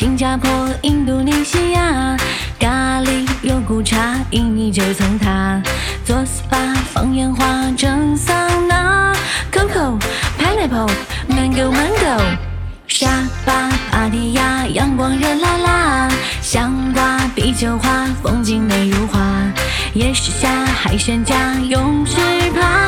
新加坡、印度尼西亚，咖喱、肉骨茶、印尼九层塔，做 SPA、放烟花、蒸桑拿，Coco、Pineapple、Mango Mango，沙巴、芭提雅，阳光热辣辣，香瓜、啤酒花，风景美如画，夜市下海鲜价，泳池趴，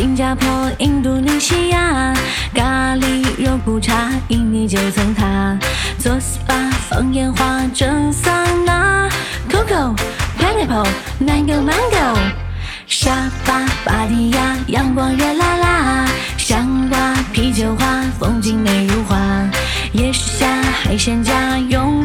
新加坡、印度尼西亚，咖喱、肉骨茶、印尼九层塔，做 SPA、放烟花、蒸桑拿，Coco、Pineapple、Mango Mango，沙巴、芭提雅，阳光热辣辣，香瓜、啤酒花，风景美如画，夜市下海鲜价，泳